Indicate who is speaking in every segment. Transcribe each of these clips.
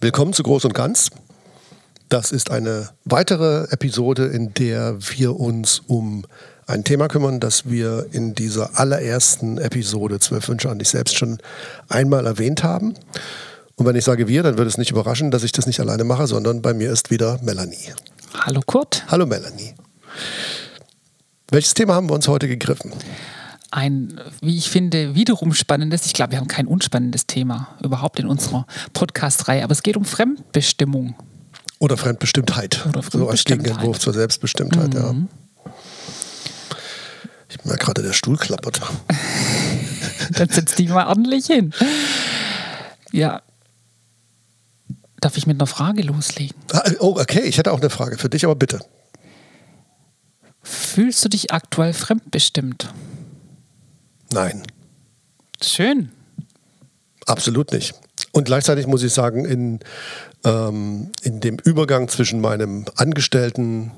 Speaker 1: Willkommen zu Groß und Ganz. Das ist eine weitere Episode, in der wir uns um ein Thema kümmern, das wir in dieser allerersten Episode Zwölf Wünsche an dich selbst schon einmal erwähnt haben. Und wenn ich sage wir, dann würde es nicht überraschen, dass ich das nicht alleine mache, sondern bei mir ist wieder Melanie.
Speaker 2: Hallo Kurt.
Speaker 1: Hallo Melanie. Welches Thema haben wir uns heute gegriffen?
Speaker 2: Ein, wie ich finde, wiederum spannendes, ich glaube, wir haben kein unspannendes Thema überhaupt in unserer Podcast-Reihe, aber es geht um Fremdbestimmung.
Speaker 1: Oder Fremdbestimmtheit. Oder Fremdbestimmtheit. So als Gegenentwurf zur Selbstbestimmtheit, mhm. ja. Ich merke gerade, der Stuhl klappert.
Speaker 2: Dann setzt die mal ordentlich hin. Ja. Darf ich mit einer Frage loslegen?
Speaker 1: Ah, oh, okay, ich hätte auch eine Frage für dich, aber bitte.
Speaker 2: Fühlst du dich aktuell fremdbestimmt?
Speaker 1: Nein.
Speaker 2: Schön.
Speaker 1: Absolut nicht. Und gleichzeitig muss ich sagen, in, ähm, in dem Übergang zwischen meinem Angestellten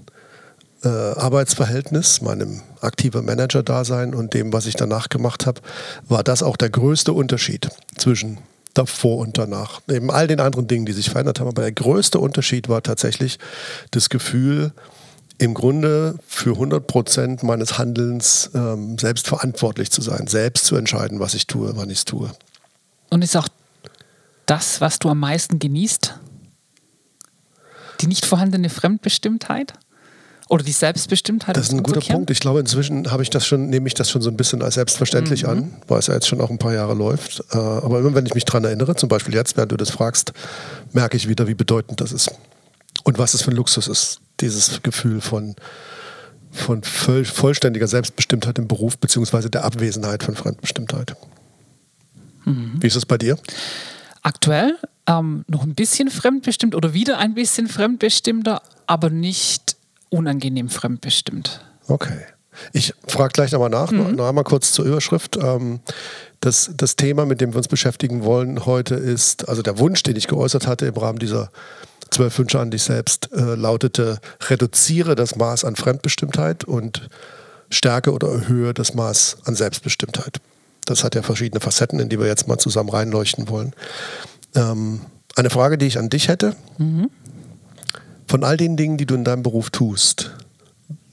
Speaker 1: äh, Arbeitsverhältnis, meinem aktiven Manager-Dasein und dem, was ich danach gemacht habe, war das auch der größte Unterschied zwischen davor und danach. Neben all den anderen Dingen, die sich verändert haben. Aber der größte Unterschied war tatsächlich das Gefühl, im Grunde für 100 Prozent meines Handelns ähm, selbst verantwortlich zu sein, selbst zu entscheiden, was ich tue, wann ich es tue.
Speaker 2: Und ist auch das, was du am meisten genießt? Die nicht vorhandene Fremdbestimmtheit? Oder die Selbstbestimmtheit?
Speaker 1: Das ist ein guter Punkt. Ich glaube, inzwischen habe ich das schon, nehme ich das schon so ein bisschen als selbstverständlich mhm. an, weil es ja jetzt schon auch ein paar Jahre läuft. Äh, aber immer wenn ich mich daran erinnere, zum Beispiel jetzt, während du das fragst, merke ich wieder, wie bedeutend das ist. Und was es für ein Luxus ist, dieses Gefühl von, von voll, vollständiger Selbstbestimmtheit im Beruf, beziehungsweise der Abwesenheit von Fremdbestimmtheit. Mhm. Wie ist es bei dir?
Speaker 2: Aktuell ähm, noch ein bisschen fremdbestimmt oder wieder ein bisschen fremdbestimmter, aber nicht unangenehm fremdbestimmt.
Speaker 1: Okay. Ich frage gleich nochmal nach, mhm. noch einmal kurz zur Überschrift. Ähm, das, das Thema, mit dem wir uns beschäftigen wollen heute, ist, also der Wunsch, den ich geäußert hatte im Rahmen dieser zwölf Wünsche an dich selbst äh, lautete, reduziere das Maß an Fremdbestimmtheit und stärke oder erhöhe das Maß an Selbstbestimmtheit. Das hat ja verschiedene Facetten, in die wir jetzt mal zusammen reinleuchten wollen. Ähm, eine Frage, die ich an dich hätte. Mhm. Von all den Dingen, die du in deinem Beruf tust,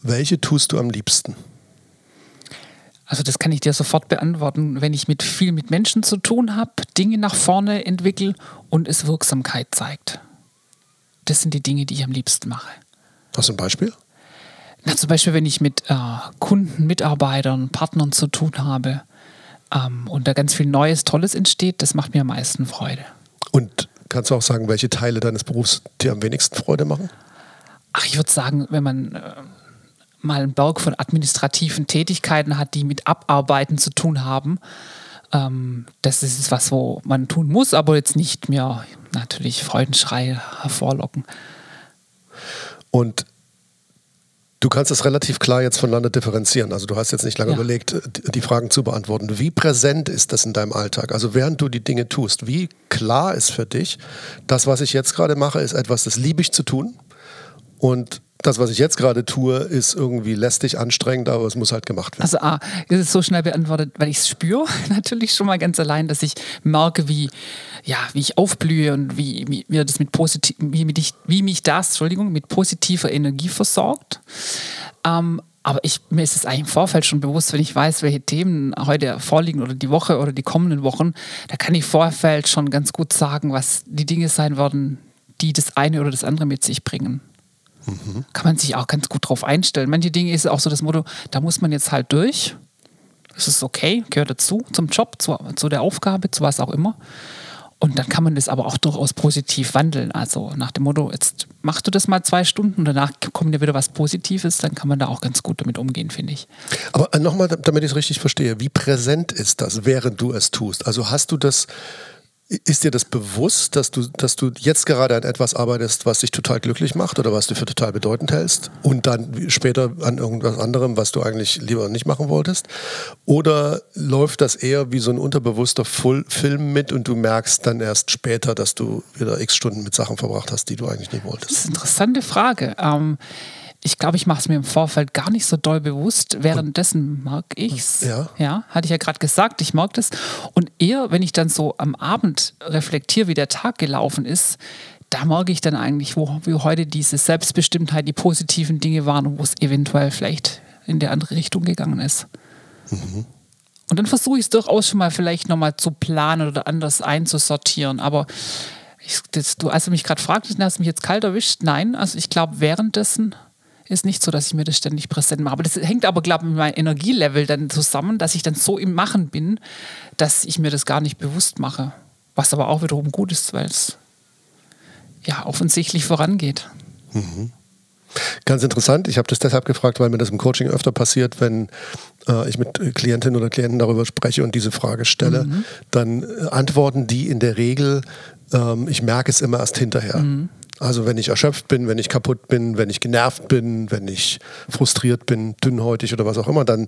Speaker 1: welche tust du am liebsten?
Speaker 2: Also das kann ich dir sofort beantworten, wenn ich mit viel mit Menschen zu tun habe, Dinge nach vorne entwickle und es Wirksamkeit zeigt. Das sind die Dinge, die ich am liebsten mache.
Speaker 1: Hast du ein Beispiel?
Speaker 2: Na, zum Beispiel, wenn ich mit äh, Kunden, Mitarbeitern, Partnern zu tun habe ähm, und da ganz viel Neues, Tolles entsteht, das macht mir am meisten Freude.
Speaker 1: Und kannst du auch sagen, welche Teile deines Berufs dir am wenigsten Freude machen?
Speaker 2: Ach, ich würde sagen, wenn man äh, mal einen Berg von administrativen Tätigkeiten hat, die mit Abarbeiten zu tun haben, ähm, das ist was, wo man tun muss, aber jetzt nicht mehr natürlich Freudenschrei hervorlocken.
Speaker 1: Und du kannst es relativ klar jetzt voneinander differenzieren. Also du hast jetzt nicht lange ja. überlegt, die Fragen zu beantworten. Wie präsent ist das in deinem Alltag? Also während du die Dinge tust, wie klar ist für dich, das, was ich jetzt gerade mache, ist etwas, das liebe ich zu tun und das, was ich jetzt gerade tue, ist irgendwie lästig, anstrengend, aber es muss halt gemacht werden.
Speaker 2: Also A, ist es so schnell beantwortet, weil ich es spüre, natürlich schon mal ganz allein, dass ich merke, wie, ja, wie ich aufblühe und wie, wie, wie das mit positiv, wie, mich, wie mich das, Entschuldigung, mit positiver Energie versorgt. Ähm, aber ich, mir ist es eigentlich im Vorfeld schon bewusst, wenn ich weiß, welche Themen heute vorliegen oder die Woche oder die kommenden Wochen, da kann ich im Vorfeld schon ganz gut sagen, was die Dinge sein werden, die das eine oder das andere mit sich bringen. Mhm. Kann man sich auch ganz gut drauf einstellen. Manche Dinge ist auch so das Motto, da muss man jetzt halt durch. Das ist okay, gehört dazu, zum Job, zu, zu der Aufgabe, zu was auch immer. Und dann kann man das aber auch durchaus positiv wandeln. Also nach dem Motto, jetzt machst du das mal zwei Stunden, danach kommt dir wieder was Positives, dann kann man da auch ganz gut damit umgehen, finde ich.
Speaker 1: Aber äh, nochmal, damit ich es richtig verstehe, wie präsent ist das, während du es tust? Also hast du das ist dir das bewusst, dass du, dass du jetzt gerade an etwas arbeitest, was dich total glücklich macht oder was du für total bedeutend hältst und dann später an irgendwas anderem, was du eigentlich lieber nicht machen wolltest? Oder läuft das eher wie so ein unterbewusster Full Film mit und du merkst dann erst später, dass du wieder x Stunden mit Sachen verbracht hast, die du eigentlich nicht wolltest?
Speaker 2: Das ist eine interessante Frage. Ähm ich glaube, ich mache es mir im Vorfeld gar nicht so doll bewusst. Währenddessen mag ich es.
Speaker 1: Ja.
Speaker 2: ja, hatte ich ja gerade gesagt, ich mag das. Und eher, wenn ich dann so am Abend reflektiere, wie der Tag gelaufen ist, da merke ich dann eigentlich, wo, wie heute diese Selbstbestimmtheit, die positiven Dinge waren und wo es eventuell vielleicht in die andere Richtung gegangen ist. Mhm. Und dann versuche ich es durchaus schon mal vielleicht nochmal zu planen oder anders einzusortieren. Aber ich, das, du, als du mich gerade fragtest, hast du mich jetzt kalt erwischt? Nein, also ich glaube, währenddessen ist nicht so, dass ich mir das ständig präsent mache. Aber das hängt aber, glaube ich, mit meinem Energielevel dann zusammen, dass ich dann so im Machen bin, dass ich mir das gar nicht bewusst mache. Was aber auch wiederum gut ist, weil es ja offensichtlich vorangeht. Mhm.
Speaker 1: Ganz interessant. Ich habe das deshalb gefragt, weil mir das im Coaching öfter passiert, wenn äh, ich mit Klientinnen oder Klienten darüber spreche und diese Frage stelle, mhm. dann äh, antworten die in der Regel, ähm, ich merke es immer erst hinterher. Mhm. Also wenn ich erschöpft bin, wenn ich kaputt bin, wenn ich genervt bin, wenn ich frustriert bin, dünnhäutig oder was auch immer, dann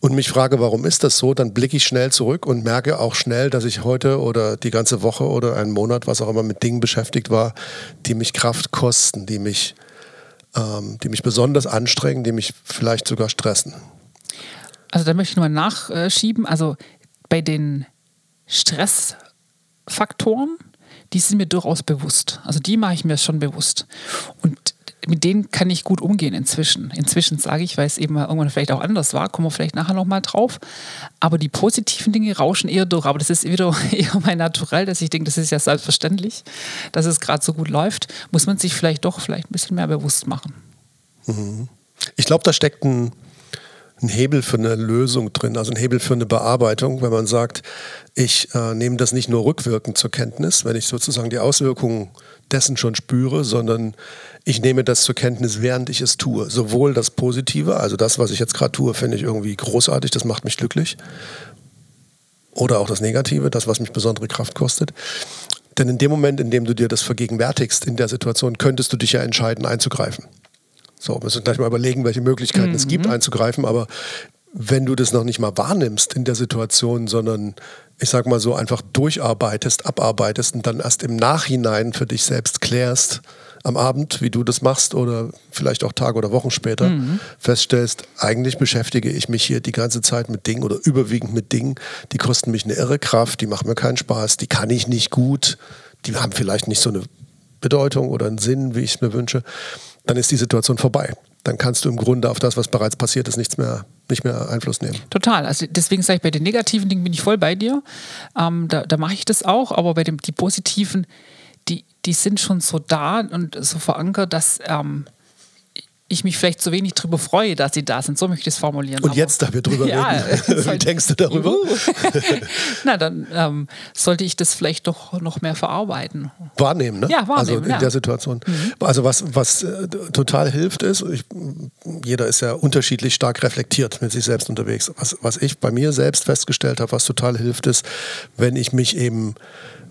Speaker 1: und mich frage, warum ist das so, dann blicke ich schnell zurück und merke auch schnell, dass ich heute oder die ganze Woche oder einen Monat, was auch immer, mit Dingen beschäftigt war, die mich Kraft kosten, die mich, ähm, die mich besonders anstrengen, die mich vielleicht sogar stressen.
Speaker 2: Also da möchte ich nur nachschieben. Also bei den Stressfaktoren die sind mir durchaus bewusst. Also die mache ich mir schon bewusst. Und mit denen kann ich gut umgehen inzwischen. Inzwischen sage ich, weil es eben irgendwann vielleicht auch anders war, kommen wir vielleicht nachher nochmal drauf. Aber die positiven Dinge rauschen eher durch. Aber das ist wieder eher mein Naturell, dass ich denke, das ist ja selbstverständlich, dass es gerade so gut läuft. Muss man sich vielleicht doch vielleicht ein bisschen mehr bewusst machen.
Speaker 1: Mhm. Ich glaube, da steckt ein ein Hebel für eine Lösung drin, also ein Hebel für eine Bearbeitung, wenn man sagt, ich äh, nehme das nicht nur rückwirkend zur Kenntnis, wenn ich sozusagen die Auswirkungen dessen schon spüre, sondern ich nehme das zur Kenntnis, während ich es tue. Sowohl das Positive, also das, was ich jetzt gerade tue, finde ich irgendwie großartig, das macht mich glücklich. Oder auch das Negative, das, was mich besondere Kraft kostet. Denn in dem Moment, in dem du dir das vergegenwärtigst in der Situation, könntest du dich ja entscheiden, einzugreifen. So, wir müssen gleich mal überlegen, welche Möglichkeiten mhm. es gibt, mhm. einzugreifen. Aber wenn du das noch nicht mal wahrnimmst in der Situation, sondern ich sag mal so einfach durcharbeitest, abarbeitest und dann erst im Nachhinein für dich selbst klärst, am Abend, wie du das machst oder vielleicht auch Tage oder Wochen später, mhm. feststellst, eigentlich beschäftige ich mich hier die ganze Zeit mit Dingen oder überwiegend mit Dingen, die kosten mich eine irre Kraft, die machen mir keinen Spaß, die kann ich nicht gut, die haben vielleicht nicht so eine Bedeutung oder einen Sinn, wie ich es mir wünsche dann ist die Situation vorbei. Dann kannst du im Grunde auf das, was bereits passiert ist, nichts mehr, nicht mehr Einfluss nehmen.
Speaker 2: Total. Also deswegen sage ich, bei den negativen Dingen bin ich voll bei dir. Ähm, da, da mache ich das auch, aber bei den die positiven, die, die sind schon so da und so verankert, dass ähm, ich mich vielleicht zu wenig darüber freue, dass sie da sind. So möchte ich es formulieren.
Speaker 1: Und Aber, jetzt, da wir drüber ja, reden, wie denkst du darüber?
Speaker 2: Na, dann ähm, sollte ich das vielleicht doch noch mehr verarbeiten.
Speaker 1: Wahrnehmen, ne?
Speaker 2: Ja, wahrnehmen.
Speaker 1: Also in
Speaker 2: ja.
Speaker 1: der Situation. Mhm. Also was, was äh, total hilft ist, ich, jeder ist ja unterschiedlich stark reflektiert mit sich selbst unterwegs. Was, was ich bei mir selbst festgestellt habe, was total hilft, ist, wenn ich mich eben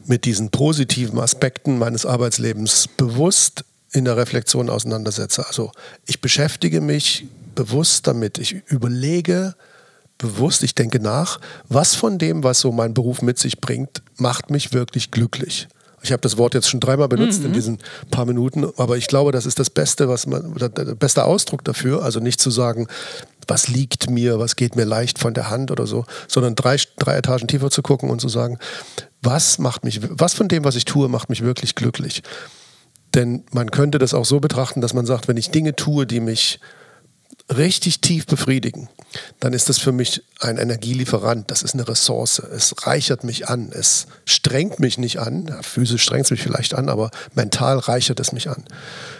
Speaker 1: mit diesen positiven Aspekten meines Arbeitslebens bewusst in der Reflexion auseinandersetze. Also ich beschäftige mich bewusst damit. Ich überlege bewusst, ich denke nach, was von dem, was so mein Beruf mit sich bringt, macht mich wirklich glücklich. Ich habe das Wort jetzt schon dreimal benutzt mhm. in diesen paar Minuten, aber ich glaube, das ist das Beste, was man, der beste Ausdruck dafür. Also nicht zu sagen, was liegt mir, was geht mir leicht von der Hand oder so, sondern drei, drei Etagen tiefer zu gucken und zu sagen, was macht mich, was von dem, was ich tue, macht mich wirklich glücklich. Denn man könnte das auch so betrachten, dass man sagt, wenn ich Dinge tue, die mich richtig tief befriedigen, dann ist das für mich ein Energielieferant, das ist eine Ressource, es reichert mich an, es strengt mich nicht an, ja, physisch strengt es mich vielleicht an, aber mental reichert es mich an.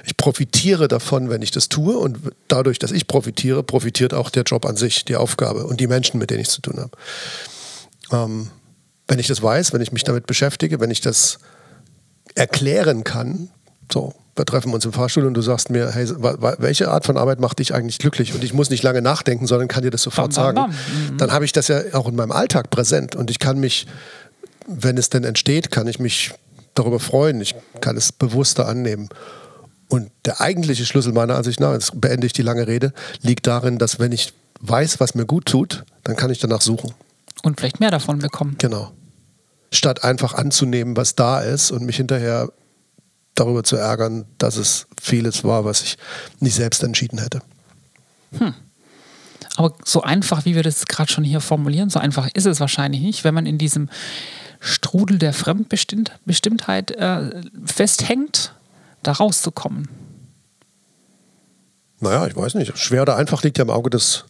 Speaker 1: Ich profitiere davon, wenn ich das tue und dadurch, dass ich profitiere, profitiert auch der Job an sich, die Aufgabe und die Menschen, mit denen ich zu tun habe. Ähm, wenn ich das weiß, wenn ich mich damit beschäftige, wenn ich das erklären kann, so, wir treffen uns im Fahrstuhl und du sagst mir, hey, welche Art von Arbeit macht dich eigentlich glücklich? Und ich muss nicht lange nachdenken, sondern kann dir das sofort bam, bam, bam. sagen. Mhm. Dann habe ich das ja auch in meinem Alltag präsent und ich kann mich, wenn es denn entsteht, kann ich mich darüber freuen. Ich kann es bewusster annehmen. Und der eigentliche Schlüssel meiner Ansicht nach, jetzt beende ich die lange Rede, liegt darin, dass wenn ich weiß, was mir gut tut, dann kann ich danach suchen.
Speaker 2: Und vielleicht mehr davon bekommen.
Speaker 1: Genau. Statt einfach anzunehmen, was da ist und mich hinterher darüber zu ärgern, dass es vieles war, was ich nicht selbst entschieden hätte.
Speaker 2: Hm. Aber so einfach, wie wir das gerade schon hier formulieren, so einfach ist es wahrscheinlich nicht, wenn man in diesem Strudel der Fremdbestimmtheit äh, festhängt, da rauszukommen.
Speaker 1: Naja, ich weiß nicht. Schwer oder einfach liegt ja im Auge des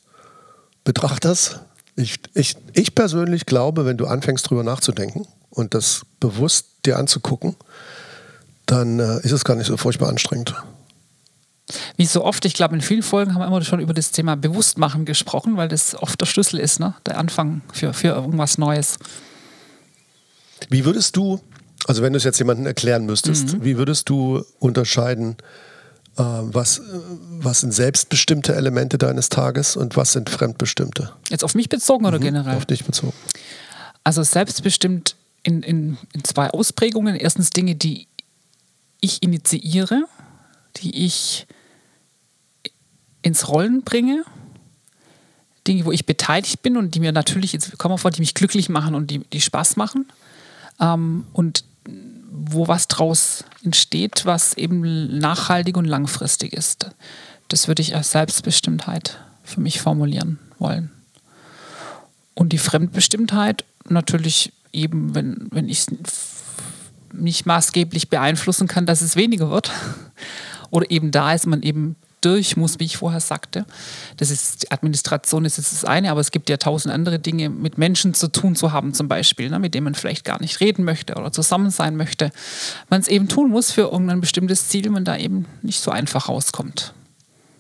Speaker 1: Betrachters. Ich, ich, ich persönlich glaube, wenn du anfängst drüber nachzudenken und das bewusst dir anzugucken, dann äh, ist es gar nicht so furchtbar anstrengend.
Speaker 2: Wie so oft, ich glaube, in vielen Folgen haben wir immer schon über das Thema Bewusstmachen gesprochen, weil das oft der Schlüssel ist, ne? der Anfang für, für irgendwas Neues.
Speaker 1: Wie würdest du, also wenn du es jetzt jemandem erklären müsstest, mhm. wie würdest du unterscheiden, äh, was, was sind selbstbestimmte Elemente deines Tages und was sind fremdbestimmte?
Speaker 2: Jetzt auf mich bezogen oder
Speaker 1: mhm,
Speaker 2: generell?
Speaker 1: Auf dich bezogen.
Speaker 2: Also selbstbestimmt in, in, in zwei Ausprägungen. Erstens Dinge, die ich initiiere, die ich ins Rollen bringe, Dinge, wo ich beteiligt bin und die mir natürlich, jetzt kommen wir vor, die mich glücklich machen und die, die Spaß machen. Ähm, und wo was draus entsteht, was eben nachhaltig und langfristig ist. Das würde ich als Selbstbestimmtheit für mich formulieren wollen. Und die Fremdbestimmtheit natürlich eben, wenn, wenn ich nicht maßgeblich beeinflussen kann, dass es weniger wird. Oder eben da ist man eben durch muss, wie ich vorher sagte. Das ist, Administration ist jetzt das eine, aber es gibt ja tausend andere Dinge mit Menschen zu tun zu haben, zum Beispiel, ne, mit denen man vielleicht gar nicht reden möchte oder zusammen sein möchte. Man es eben tun muss für irgendein bestimmtes Ziel, man da eben nicht so einfach rauskommt.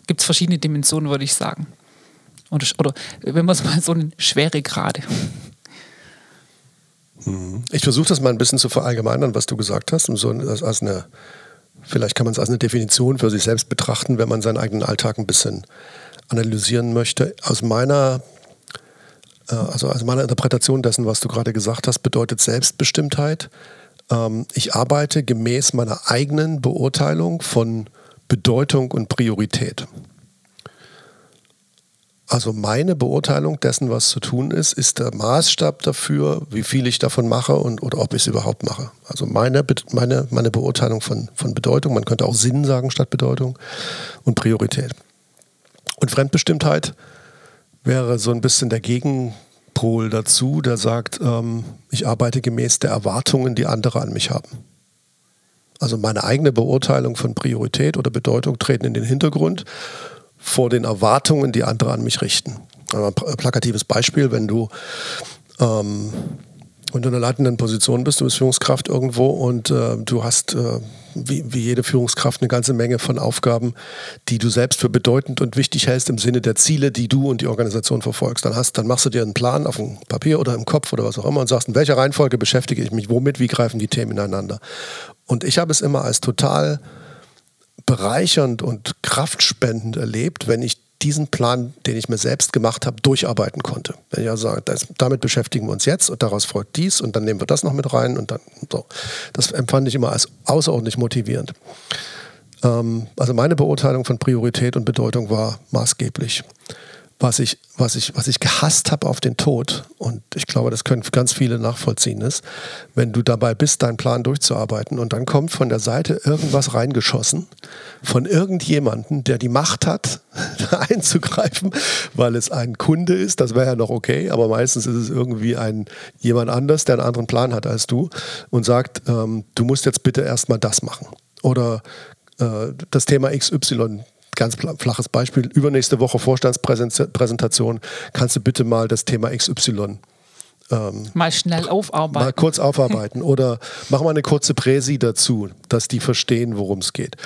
Speaker 2: Gibt es verschiedene Dimensionen, würde ich sagen. Oder, oder wenn man es mal so eine schwere Grade.
Speaker 1: Ich versuche das mal ein bisschen zu verallgemeinern, was du gesagt hast, um so als eine Vielleicht kann man es als eine Definition für sich selbst betrachten, wenn man seinen eigenen Alltag ein bisschen analysieren möchte. Aus meiner, äh, also aus meiner Interpretation dessen, was du gerade gesagt hast, bedeutet Selbstbestimmtheit. Ähm, ich arbeite gemäß meiner eigenen Beurteilung von Bedeutung und Priorität. Also meine Beurteilung dessen, was zu tun ist, ist der Maßstab dafür, wie viel ich davon mache und oder ob ich es überhaupt mache. Also meine, meine, meine Beurteilung von, von Bedeutung, man könnte auch Sinn sagen statt Bedeutung und Priorität. Und Fremdbestimmtheit wäre so ein bisschen der Gegenpol dazu, der sagt, ähm, ich arbeite gemäß der Erwartungen, die andere an mich haben. Also meine eigene Beurteilung von Priorität oder Bedeutung treten in den Hintergrund vor den Erwartungen, die andere an mich richten. Ein plakatives Beispiel, wenn du, ähm, wenn du in einer leitenden Position bist, du bist Führungskraft irgendwo und äh, du hast äh, wie, wie, jede Führungskraft eine ganze Menge von Aufgaben, die du selbst für bedeutend und wichtig hältst im Sinne der Ziele, die du und die Organisation verfolgst. Dann, hast, dann machst du dir einen Plan auf dem Papier oder im Kopf oder was auch immer und sagst, in welcher Reihenfolge beschäftige ich mich womit, wie greifen die Themen ineinander. Und ich habe es immer als total bereichernd und kraftspendend erlebt, wenn ich diesen Plan, den ich mir selbst gemacht habe, durcharbeiten konnte. Wenn ich also sage, das, damit beschäftigen wir uns jetzt und daraus folgt dies und dann nehmen wir das noch mit rein und dann so. Das empfand ich immer als außerordentlich motivierend. Ähm, also meine Beurteilung von Priorität und Bedeutung war maßgeblich was ich, was ich, was ich gehasst habe auf den Tod, und ich glaube, das können ganz viele nachvollziehen, ist, wenn du dabei bist, deinen Plan durchzuarbeiten und dann kommt von der Seite irgendwas reingeschossen von irgendjemandem, der die Macht hat, einzugreifen, weil es ein Kunde ist, das wäre ja noch okay, aber meistens ist es irgendwie ein jemand anders, der einen anderen Plan hat als du und sagt, ähm, du musst jetzt bitte erstmal das machen. Oder äh, das Thema XY ganz flaches Beispiel, übernächste Woche Vorstandspräsentation, kannst du bitte mal das Thema XY
Speaker 2: ähm, mal schnell aufarbeiten.
Speaker 1: Mal kurz aufarbeiten oder mach mal eine kurze Präsi dazu, dass die verstehen, worum es geht.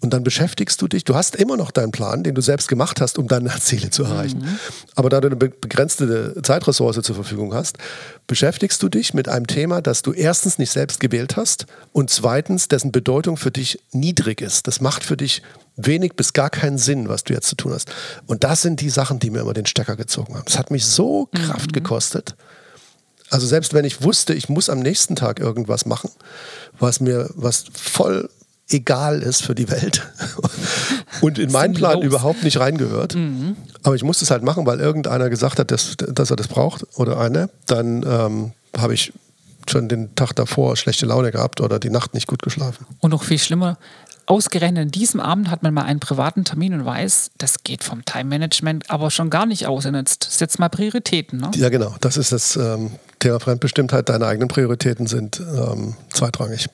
Speaker 1: Und dann beschäftigst du dich, du hast immer noch deinen Plan, den du selbst gemacht hast, um deine Ziele zu erreichen. Mhm. Aber da du eine begrenzte Zeitressource zur Verfügung hast, beschäftigst du dich mit einem Thema, das du erstens nicht selbst gewählt hast und zweitens, dessen Bedeutung für dich niedrig ist. Das macht für dich wenig bis gar keinen Sinn, was du jetzt zu tun hast. Und das sind die Sachen, die mir immer den Stecker gezogen haben. Es hat mich so Kraft mhm. gekostet. Also selbst wenn ich wusste, ich muss am nächsten Tag irgendwas machen, was mir, was voll egal ist für die Welt und in meinen Plan los? überhaupt nicht reingehört. Mhm. Aber ich musste es halt machen, weil irgendeiner gesagt hat, dass, dass er das braucht oder eine. Dann ähm, habe ich schon den Tag davor schlechte Laune gehabt oder die Nacht nicht gut geschlafen.
Speaker 2: Und noch viel schlimmer, ausgerechnet an diesem Abend hat man mal einen privaten Termin und weiß, das geht vom Time-Management aber schon gar nicht aus. Und jetzt setzt mal Prioritäten. Ne?
Speaker 1: Ja, genau. Das ist das ähm, Thema Fremdbestimmtheit. Deine eigenen Prioritäten sind ähm, zweitrangig.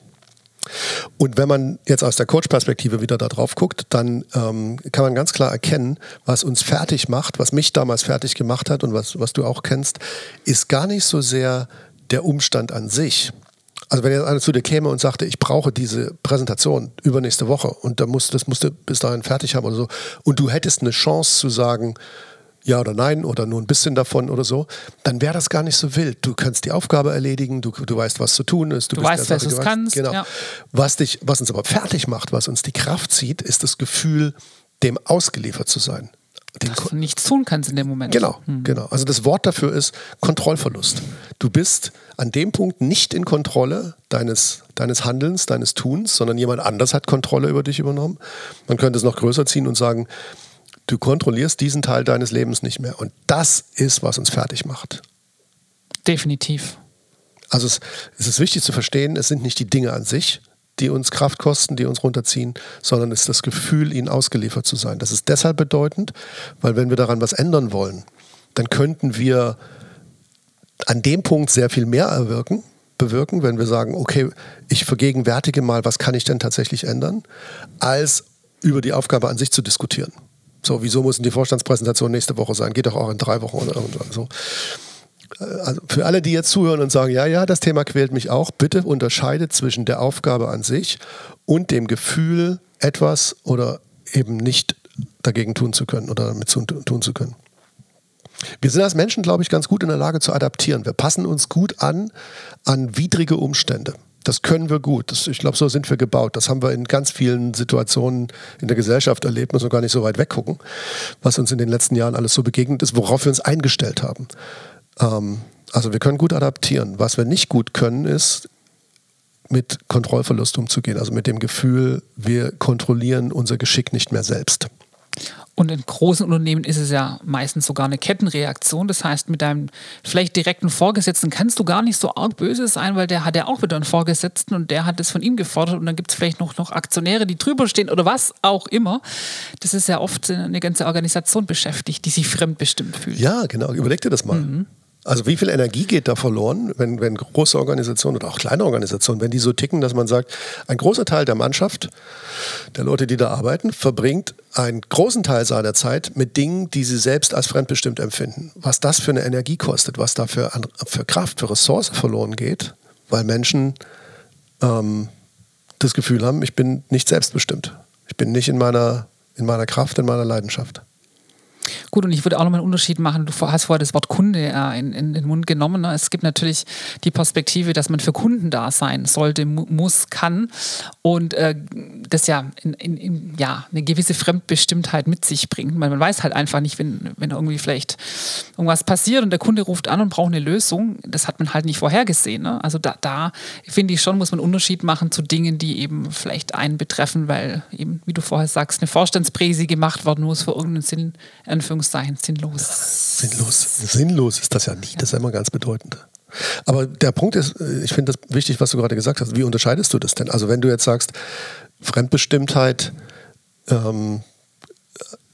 Speaker 1: Und wenn man jetzt aus der Coach-Perspektive wieder da drauf guckt, dann ähm, kann man ganz klar erkennen, was uns fertig macht, was mich damals fertig gemacht hat und was, was du auch kennst, ist gar nicht so sehr der Umstand an sich. Also wenn jetzt einer zu dir käme und sagte, ich brauche diese Präsentation übernächste Woche und da musst, das musst du bis dahin fertig haben oder so, und du hättest eine Chance zu sagen, ja oder nein oder nur ein bisschen davon oder so, dann wäre das gar nicht so wild. Du kannst die Aufgabe erledigen, du, du weißt, was zu tun ist.
Speaker 2: Du, du weißt, was du kannst.
Speaker 1: Genau. Ja. Was, dich, was uns aber fertig macht, was uns die Kraft zieht, ist das Gefühl, dem ausgeliefert zu sein.
Speaker 2: Dass du nichts tun kannst in dem Moment.
Speaker 1: Genau, hm. genau. Also das Wort dafür ist Kontrollverlust. Du bist an dem Punkt nicht in Kontrolle deines, deines Handelns, deines Tuns, sondern jemand anders hat Kontrolle über dich übernommen. Man könnte es noch größer ziehen und sagen, du kontrollierst diesen Teil deines Lebens nicht mehr. Und das ist, was uns fertig macht.
Speaker 2: Definitiv.
Speaker 1: Also es, es ist wichtig zu verstehen, es sind nicht die Dinge an sich, die uns Kraft kosten, die uns runterziehen, sondern ist das Gefühl, ihnen ausgeliefert zu sein. Das ist deshalb bedeutend, weil wenn wir daran was ändern wollen, dann könnten wir an dem Punkt sehr viel mehr erwirken, bewirken, wenn wir sagen, okay, ich vergegenwärtige mal, was kann ich denn tatsächlich ändern, als über die Aufgabe an sich zu diskutieren. So, wieso müssen die Vorstandspräsentationen nächste Woche sein? Geht doch auch in drei Wochen oder so. Äh, also für alle, die jetzt zuhören und sagen, ja, ja, das Thema quält mich auch, bitte unterscheidet zwischen der Aufgabe an sich und dem Gefühl, etwas oder eben nicht dagegen tun zu können oder damit tun zu können. Wir sind als Menschen, glaube ich, ganz gut in der Lage zu adaptieren. Wir passen uns gut an an widrige Umstände. Das können wir gut. Das, ich glaube, so sind wir gebaut. Das haben wir in ganz vielen Situationen in der Gesellschaft erlebt, müssen wir gar nicht so weit weggucken, was uns in den letzten Jahren alles so begegnet ist, worauf wir uns eingestellt haben. Ähm, also wir können gut adaptieren. Was wir nicht gut können, ist mit Kontrollverlust umzugehen, also mit dem Gefühl, wir kontrollieren unser Geschick nicht mehr selbst.
Speaker 2: Und in großen Unternehmen ist es ja meistens sogar eine Kettenreaktion. Das heißt, mit deinem vielleicht direkten Vorgesetzten kannst du gar nicht so arg böse sein, weil der hat ja auch wieder einen Vorgesetzten und der hat es von ihm gefordert und dann gibt es vielleicht noch, noch Aktionäre, die drüber stehen oder was auch immer. Das ist ja oft eine ganze Organisation beschäftigt, die sich fremdbestimmt fühlt.
Speaker 1: Ja, genau. Überleg dir das mal. Mhm. Also wie viel Energie geht da verloren, wenn, wenn große Organisationen oder auch kleine Organisationen, wenn die so ticken, dass man sagt, ein großer Teil der Mannschaft, der Leute, die da arbeiten, verbringt einen großen Teil seiner Zeit mit Dingen, die sie selbst als fremdbestimmt empfinden. Was das für eine Energie kostet, was da für, für Kraft, für Ressource verloren geht, weil Menschen ähm, das Gefühl haben, ich bin nicht selbstbestimmt. Ich bin nicht in meiner, in meiner Kraft, in meiner Leidenschaft.
Speaker 2: Gut, und ich würde auch nochmal einen Unterschied machen. Du hast vorher das Wort Kunde äh, in, in, den Mund genommen. Ne? Es gibt natürlich die Perspektive, dass man für Kunden da sein sollte, muss, kann. Und äh, das ja, in, in, ja eine gewisse Fremdbestimmtheit mit sich bringt. Man, man weiß halt einfach nicht, wenn, wenn irgendwie vielleicht irgendwas passiert und der Kunde ruft an und braucht eine Lösung. Das hat man halt nicht vorhergesehen. Ne? Also da, da finde ich schon, muss man einen Unterschied machen zu Dingen, die eben vielleicht einen betreffen, weil eben, wie du vorher sagst, eine Vorstandspräsi gemacht worden muss für irgendeinen Sinn Anführungszeichen sinnlos.
Speaker 1: Sinnlos. Sinnlos ist das ja nie. Das ist immer ganz bedeutend. Aber der Punkt ist, äh, ich finde das wichtig, was du gerade gesagt hast. Wie unterscheidest du das denn? Also wenn du jetzt sagst, Fremdbestimmtheit ähm,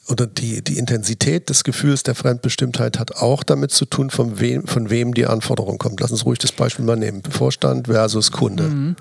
Speaker 1: oder die, die Intensität des Gefühls der Fremdbestimmtheit hat auch damit zu tun, von wem, von wem die Anforderung kommt. Lass uns ruhig das Beispiel mal nehmen. Vorstand versus Kunde. Mhm.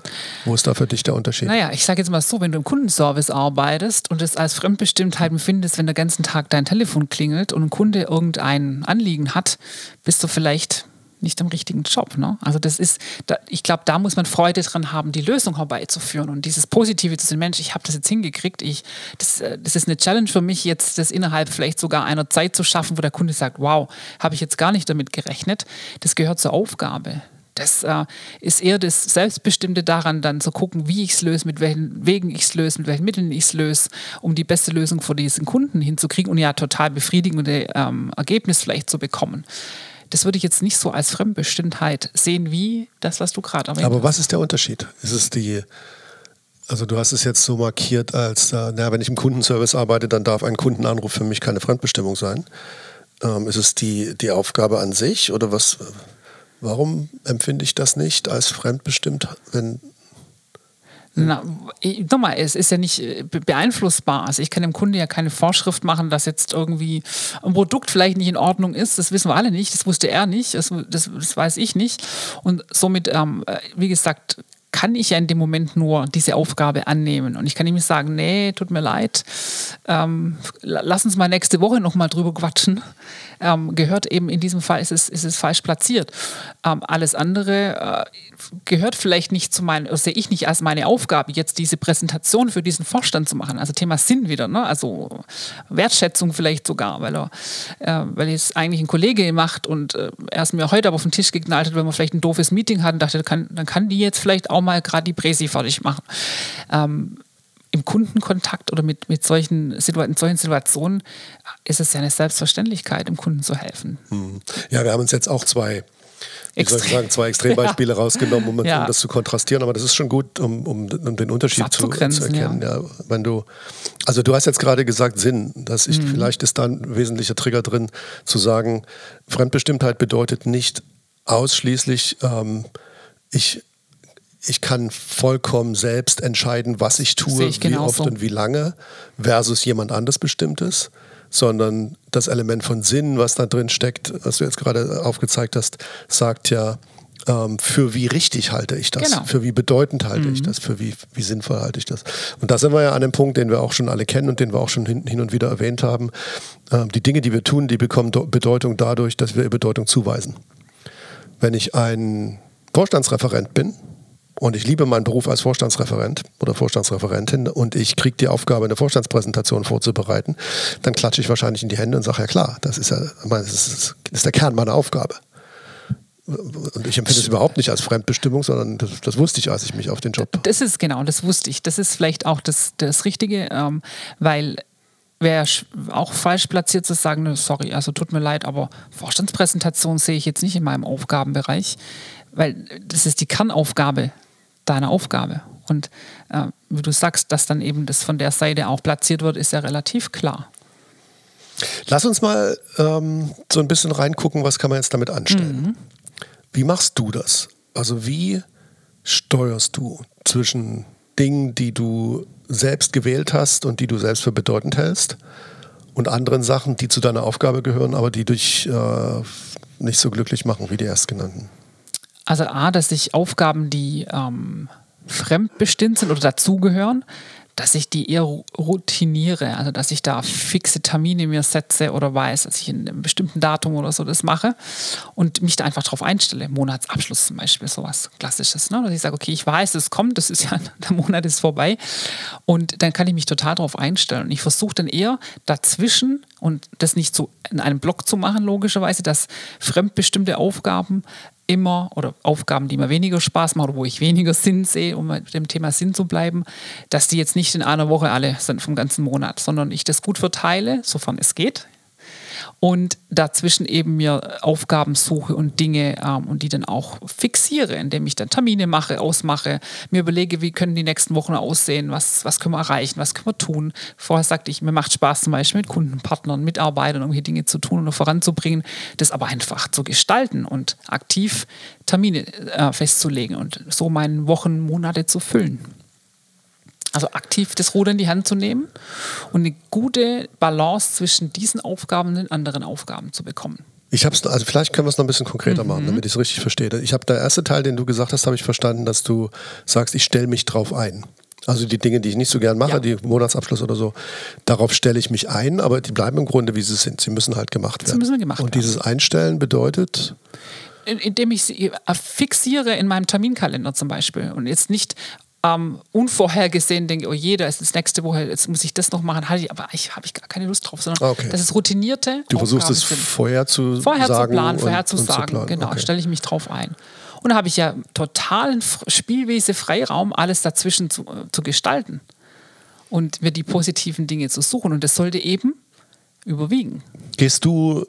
Speaker 1: Wo ist da für dich der Unterschied?
Speaker 2: Naja, ich sage jetzt mal so, wenn du im Kundenservice arbeitest und es als Fremdbestimmtheit empfindest, wenn der ganzen Tag dein Telefon klingelt und ein Kunde irgendein Anliegen hat, bist du vielleicht nicht im richtigen Job. Ne? Also das ist, da, ich glaube, da muss man Freude dran haben, die Lösung herbeizuführen und dieses Positive zu sehen, Mensch, ich habe das jetzt hingekriegt, ich, das, äh, das ist eine Challenge für mich, jetzt das innerhalb vielleicht sogar einer Zeit zu schaffen, wo der Kunde sagt, wow, habe ich jetzt gar nicht damit gerechnet. Das gehört zur Aufgabe. Das äh, ist eher das Selbstbestimmte daran, dann zu gucken, wie ich es löse, mit welchen Wegen ich es löse, mit welchen Mitteln ich es löse, um die beste Lösung für diesen Kunden hinzukriegen und ja total befriedigende ähm, Ergebnis vielleicht zu bekommen das würde ich jetzt nicht so als Fremdbestimmtheit sehen wie das, was du gerade
Speaker 1: erwähnt Aber was ist der Unterschied? Ist es die, also du hast es jetzt so markiert als, äh, naja, wenn ich im Kundenservice arbeite, dann darf ein Kundenanruf für mich keine Fremdbestimmung sein. Ähm, ist es die, die Aufgabe an sich oder was? Warum empfinde ich das nicht als fremdbestimmt, wenn
Speaker 2: na, nochmal, es ist ja nicht äh, beeinflussbar. Also ich kann dem Kunde ja keine Vorschrift machen, dass jetzt irgendwie ein Produkt vielleicht nicht in Ordnung ist. Das wissen wir alle nicht. Das wusste er nicht. Das, das, das weiß ich nicht. Und somit, ähm, äh, wie gesagt, kann ich ja in dem Moment nur diese Aufgabe annehmen. Und ich kann ihm sagen, nee, tut mir leid, ähm, lass uns mal nächste Woche nochmal drüber quatschen. Ähm, gehört eben in diesem Fall, ist es, ist es falsch platziert. Ähm, alles andere äh, gehört vielleicht nicht zu meinen, sehe ich nicht als meine Aufgabe, jetzt diese Präsentation für diesen Vorstand zu machen. Also Thema Sinn wieder, ne? also Wertschätzung vielleicht sogar, weil er, äh, weil es eigentlich ein Kollege macht und äh, er es mir heute aber auf den Tisch geknallt hat, wenn wir vielleicht ein doofes Meeting hatten, dachte, kann, dann kann die jetzt vielleicht auch mal gerade die Präsi fertig machen. Ähm, im Kundenkontakt oder mit, mit solchen, in solchen Situationen ist es ja eine Selbstverständlichkeit, dem Kunden zu helfen.
Speaker 1: Hm. Ja, wir haben uns jetzt auch zwei wie soll ich sagen, zwei Extrembeispiele ja. rausgenommen, um, ja. das zu kontrastieren, aber das ist schon gut, um, um, um den Unterschied zu, zu, erkennen. Ja. wenn du, also du hast jetzt gerade gesagt Sinn, dass ich, mhm. vielleicht ist da ein wesentlicher Trigger drin, zu sagen, Fremdbestimmtheit bedeutet nicht ausschließlich, ähm, ich ich kann vollkommen selbst entscheiden, was ich tue, ich wie oft so. und wie lange, versus jemand anders bestimmtes, sondern das Element von Sinn, was da drin steckt, was du jetzt gerade aufgezeigt hast, sagt ja, ähm, für wie richtig halte ich das, genau. für wie bedeutend halte mhm. ich das, für wie, wie sinnvoll halte ich das. Und da sind wir ja an dem Punkt, den wir auch schon alle kennen und den wir auch schon hin, hin und wieder erwähnt haben. Ähm, die Dinge, die wir tun, die bekommen Bedeutung dadurch, dass wir ihr Bedeutung zuweisen. Wenn ich ein Vorstandsreferent bin, und ich liebe meinen Beruf als Vorstandsreferent oder Vorstandsreferentin und ich kriege die Aufgabe, eine Vorstandspräsentation vorzubereiten, dann klatsche ich wahrscheinlich in die Hände und sage, ja klar, das ist ja das ist, das ist der Kern meiner Aufgabe. Und ich empfinde es überhaupt nicht als Fremdbestimmung, sondern das, das, wusste ich, als ich mich auf den Job.
Speaker 2: Das ist genau, das wusste ich. Das ist vielleicht auch das, das Richtige, ähm, weil wäre auch falsch platziert zu sagen, sorry, also tut mir leid, aber Vorstandspräsentation sehe ich jetzt nicht in meinem Aufgabenbereich, weil das ist die Kernaufgabe deine Aufgabe. Und äh, wie du sagst, dass dann eben das von der Seite auch platziert wird, ist ja relativ klar.
Speaker 1: Lass uns mal ähm, so ein bisschen reingucken, was kann man jetzt damit anstellen. Mhm. Wie machst du das? Also wie steuerst du zwischen Dingen, die du selbst gewählt hast und die du selbst für bedeutend hältst und anderen Sachen, die zu deiner Aufgabe gehören, aber die dich äh, nicht so glücklich machen wie die erstgenannten?
Speaker 2: Also A, dass ich Aufgaben, die ähm, fremdbestimmt sind oder dazugehören, dass ich die eher routiniere, also dass ich da fixe Termine mir setze oder weiß, dass ich in einem bestimmten Datum oder so das mache und mich da einfach drauf einstelle. Monatsabschluss zum Beispiel, sowas Klassisches. Ne? Dass ich sage, okay, ich weiß, es kommt, das ist ja, der Monat ist vorbei und dann kann ich mich total darauf einstellen. Und ich versuche dann eher dazwischen und das nicht so in einem Block zu machen, logischerweise, dass fremdbestimmte Aufgaben immer oder Aufgaben, die mir weniger Spaß machen oder wo ich weniger Sinn sehe, um mit dem Thema Sinn zu bleiben, dass die jetzt nicht in einer Woche alle sind vom ganzen Monat, sondern ich das gut verteile, sofern es geht und dazwischen eben mir Aufgaben suche und Dinge ähm, und die dann auch fixiere, indem ich dann Termine mache, ausmache, mir überlege, wie können die nächsten Wochen aussehen, was, was können wir erreichen, was können wir tun. Vorher sagte ich, mir macht Spaß zum Beispiel mit Kundenpartnern, Mitarbeitern irgendwelche Dinge zu tun und voranzubringen, das aber einfach zu gestalten und aktiv Termine äh, festzulegen und so meine Wochen, Monate zu füllen. Also aktiv das Ruder in die Hand zu nehmen und eine gute Balance zwischen diesen Aufgaben und den anderen Aufgaben zu bekommen.
Speaker 1: Ich habe es, also vielleicht können wir es noch ein bisschen konkreter mhm. machen, damit ich es richtig verstehe. Ich habe der erste Teil, den du gesagt hast, habe ich verstanden, dass du sagst, ich stelle mich drauf ein. Also die Dinge, die ich nicht so gern mache, ja. die Monatsabschluss oder so, darauf stelle ich mich ein, aber die bleiben im Grunde, wie sie sind. Sie müssen halt gemacht werden. Sie müssen gemacht Und werden. dieses Einstellen bedeutet?
Speaker 2: indem ich sie fixiere in meinem Terminkalender zum Beispiel und jetzt nicht ähm, unvorhergesehen denke, oh je, da ist das nächste Woche, jetzt muss ich das noch machen, halt ich, aber ich habe ich gar keine Lust drauf, sondern okay. das ist routinierte.
Speaker 1: Du versuchst es vorher zu
Speaker 2: vorher
Speaker 1: sagen
Speaker 2: zu planen, vorher zu sagen, zu genau, okay. stelle ich mich drauf ein. Und da habe ich ja totalen Spielwiese, Freiraum, alles dazwischen zu, äh, zu gestalten und mir die positiven Dinge zu suchen. Und das sollte eben überwiegen.
Speaker 1: Gehst du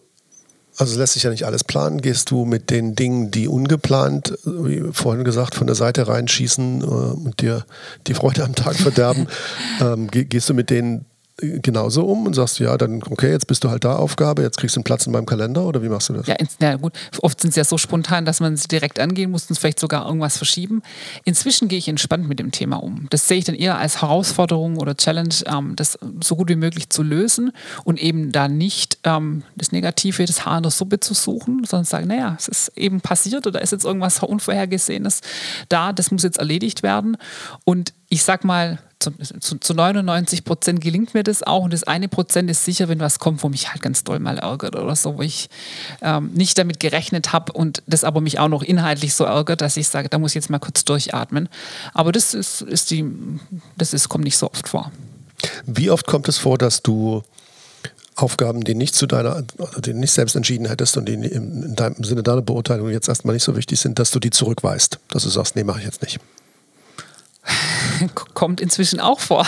Speaker 1: also lässt sich ja nicht alles planen. Gehst du mit den Dingen, die ungeplant, wie vorhin gesagt, von der Seite reinschießen äh, und dir die Freude am Tag verderben, ähm, gehst du mit denen genauso um und sagst, ja, dann, okay, jetzt bist du halt da Aufgabe, jetzt kriegst du einen Platz in meinem Kalender oder wie machst du das?
Speaker 2: Ja, ins, ja gut. Oft sind es ja so spontan, dass man sie direkt angehen muss und vielleicht sogar irgendwas verschieben. Inzwischen gehe ich entspannt mit dem Thema um. Das sehe ich dann eher als Herausforderung oder Challenge, ähm, das so gut wie möglich zu lösen und eben da nicht ähm, das Negative, das Haar in der Suppe zu suchen, sondern sagen, naja, es ist eben passiert oder ist jetzt irgendwas Unvorhergesehenes da, das muss jetzt erledigt werden. Und ich sag mal, zu, zu, zu 99 Prozent gelingt mir das auch und das eine Prozent ist sicher, wenn was kommt, wo mich halt ganz doll mal ärgert oder so, wo ich ähm, nicht damit gerechnet habe und das aber mich auch noch inhaltlich so ärgert, dass ich sage, da muss ich jetzt mal kurz durchatmen. Aber das ist, ist die, das ist, kommt nicht so oft vor.
Speaker 1: Wie oft kommt es vor, dass du Aufgaben, die nicht zu deiner, die nicht selbst entschieden hättest und die in deinem Sinne deiner Beurteilung jetzt erstmal nicht so wichtig sind, dass du die zurückweist, dass du sagst, nee, mache ich jetzt nicht.
Speaker 2: kommt inzwischen auch vor.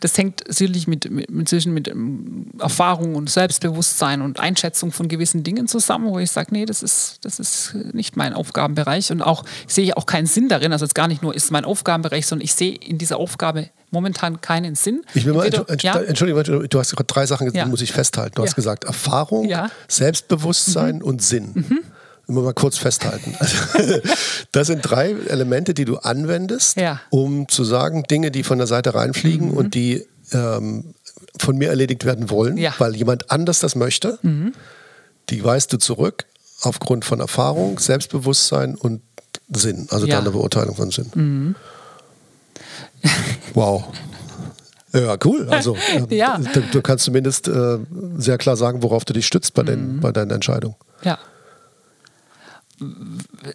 Speaker 2: Das hängt sicherlich mit, mit, inzwischen mit ähm, Erfahrung und Selbstbewusstsein und Einschätzung von gewissen Dingen zusammen, wo ich sage, nee, das ist, das ist nicht mein Aufgabenbereich und auch sehe ich auch keinen Sinn darin. Also jetzt gar nicht nur ist mein Aufgabenbereich, sondern ich sehe in dieser Aufgabe momentan keinen Sinn.
Speaker 1: Ich will mal, Entweder, ja? Entschuldigung, du hast gerade drei Sachen gesagt, ja. muss ich festhalten. Du ja. hast gesagt Erfahrung, Selbstbewusstsein mhm. und Sinn. Mhm immer mal kurz festhalten. Also, das sind drei Elemente, die du anwendest, ja. um zu sagen, Dinge, die von der Seite reinfliegen mhm. und die ähm, von mir erledigt werden wollen, ja. weil jemand anders das möchte, mhm. die weist du zurück aufgrund von Erfahrung, Selbstbewusstsein und Sinn, also ja. deine Beurteilung von Sinn. Mhm. Wow. Ja, cool. Also äh, ja. Du, du, kannst zumindest äh, sehr klar sagen, worauf du dich stützt bei, den, mhm. bei deinen Entscheidungen.
Speaker 2: Ja